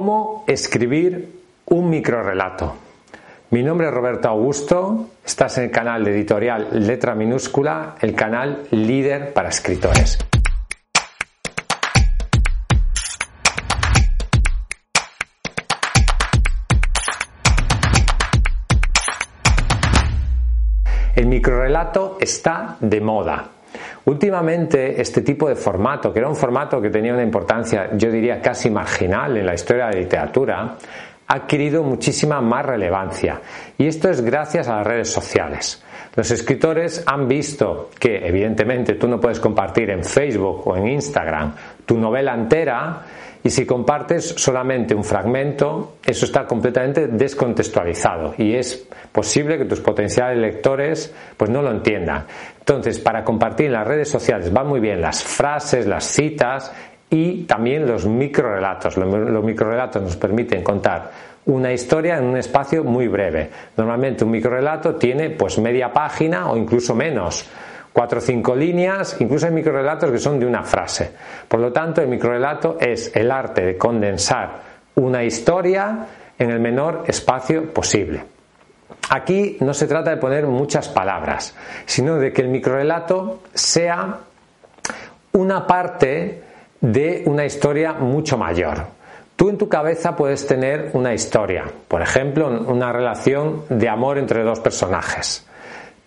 ¿Cómo escribir un microrelato? Mi nombre es Roberto Augusto, estás en el canal de editorial Letra Minúscula, el canal líder para escritores. El microrelato está de moda. Últimamente este tipo de formato, que era un formato que tenía una importancia, yo diría, casi marginal en la historia de la literatura, ha adquirido muchísima más relevancia. Y esto es gracias a las redes sociales. Los escritores han visto que, evidentemente, tú no puedes compartir en Facebook o en Instagram tu novela entera y si compartes solamente un fragmento, eso está completamente descontextualizado y es posible que tus potenciales lectores pues no lo entiendan. Entonces, para compartir en las redes sociales van muy bien las frases, las citas y también los microrelatos. Los microrelatos nos permiten contar una historia en un espacio muy breve. Normalmente un microrelato tiene pues media página o incluso menos cuatro o cinco líneas, incluso hay microrelatos que son de una frase. Por lo tanto, el microrelato es el arte de condensar una historia en el menor espacio posible. Aquí no se trata de poner muchas palabras, sino de que el microrelato sea una parte de una historia mucho mayor. Tú en tu cabeza puedes tener una historia, por ejemplo, una relación de amor entre dos personajes.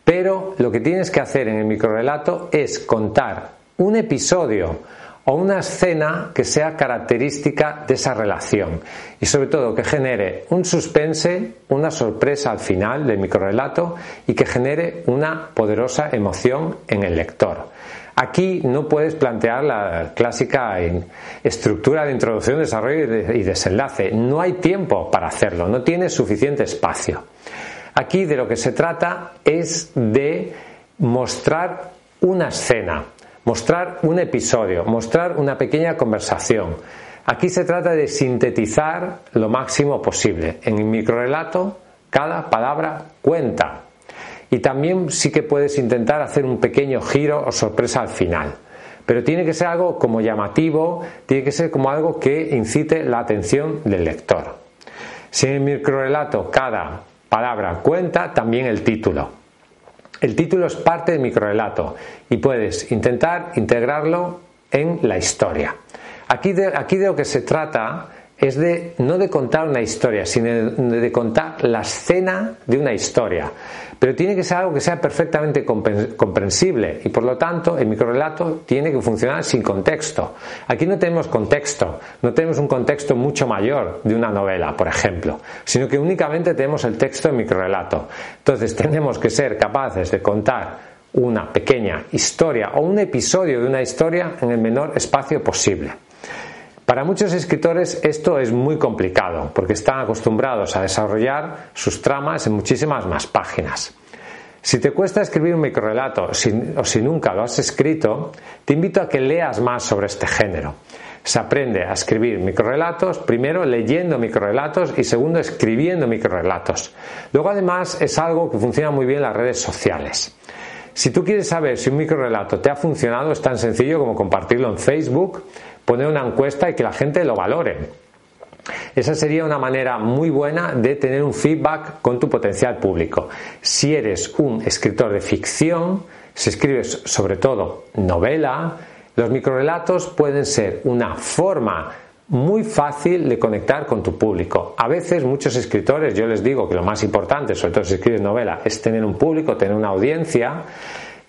Pero lo que tienes que hacer en el microrelato es contar un episodio o una escena que sea característica de esa relación y sobre todo que genere un suspense, una sorpresa al final del microrelato y que genere una poderosa emoción en el lector. Aquí no puedes plantear la clásica estructura de introducción, desarrollo y desenlace. No hay tiempo para hacerlo, no tienes suficiente espacio. Aquí de lo que se trata es de mostrar una escena, mostrar un episodio, mostrar una pequeña conversación. Aquí se trata de sintetizar lo máximo posible. En el microrelato, cada palabra cuenta. Y también sí que puedes intentar hacer un pequeño giro o sorpresa al final. Pero tiene que ser algo como llamativo, tiene que ser como algo que incite la atención del lector. Si en el microrelato cada palabra cuenta también el título. El título es parte del microrelato y puedes intentar integrarlo en la historia. Aquí de, aquí de lo que se trata es de no de contar una historia, sino de, contar la escena de una historia. Pero tiene que ser algo que sea perfectamente comprensible y por lo tanto el microrelato tiene que funcionar sin contexto. Aquí no tenemos contexto, no tenemos un contexto mucho mayor de una novela, por ejemplo, sino que únicamente tenemos el texto del microrelato. Entonces tenemos que ser capaces de contar una pequeña historia o un episodio de una historia en el menor espacio posible. Para muchos escritores esto es muy complicado porque están acostumbrados a desarrollar sus tramas en muchísimas más páginas. Si te cuesta escribir un microrelato o si nunca lo has escrito, te invito a que leas más sobre este género. Se aprende a escribir microrelatos, primero leyendo microrelatos y segundo escribiendo microrelatos. Luego además es algo que funciona muy bien en las redes sociales. Si tú quieres saber si un microrelato te ha funcionado, es tan sencillo como compartirlo en Facebook, poner una encuesta y que la gente lo valore. Esa sería una manera muy buena de tener un feedback con tu potencial público. Si eres un escritor de ficción, si escribes sobre todo novela, los microrelatos pueden ser una forma muy fácil de conectar con tu público. A veces muchos escritores, yo les digo que lo más importante, sobre todo si escribes novela, es tener un público, tener una audiencia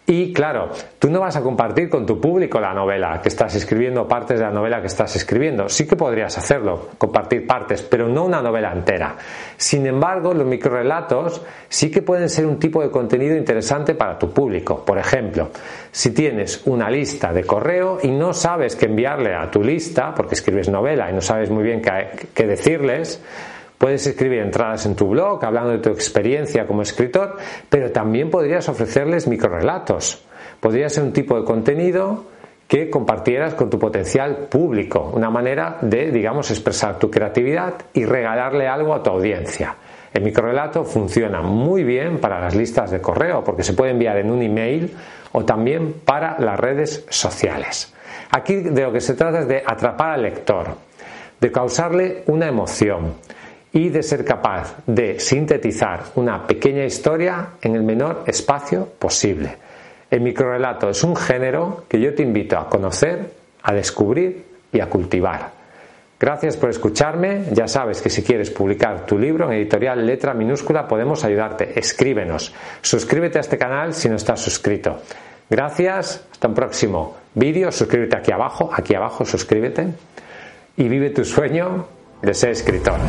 Y claro, tú no vas a compartir con tu público la novela que estás escribiendo, partes de la novela que estás escribiendo. Sí que podrías hacerlo, compartir partes, pero no una novela entera. Sin embargo, los microrelatos sí que pueden ser un tipo de contenido interesante para tu público. Por ejemplo, si tienes una lista de correo y no sabes qué enviarle a tu lista, porque escribes novela y no sabes muy bien qué, qué decirles, Puedes escribir entradas en tu blog hablando de tu experiencia como escritor, pero también podrías ofrecerles microrelatos. Podría ser un tipo de contenido que compartieras con tu potencial público, una manera de, digamos, expresar tu creatividad y regalarle algo a tu audiencia. El microrelato funciona muy bien para las listas de correo porque se puede enviar en un email o también para las redes sociales. Aquí de lo que se trata es de atrapar al lector, de causarle una emoción, y de ser capaz de sintetizar una pequeña historia en el menor espacio posible. El microrelato es un género que yo te invito a conocer, a descubrir y a cultivar. Gracias por escucharme. Ya sabes que si quieres publicar tu libro en editorial letra minúscula podemos ayudarte. Escríbenos. Suscríbete a este canal si no estás suscrito. Gracias. Hasta un próximo vídeo. Suscríbete aquí abajo. Aquí abajo suscríbete. Y vive tu sueño de ser escritor.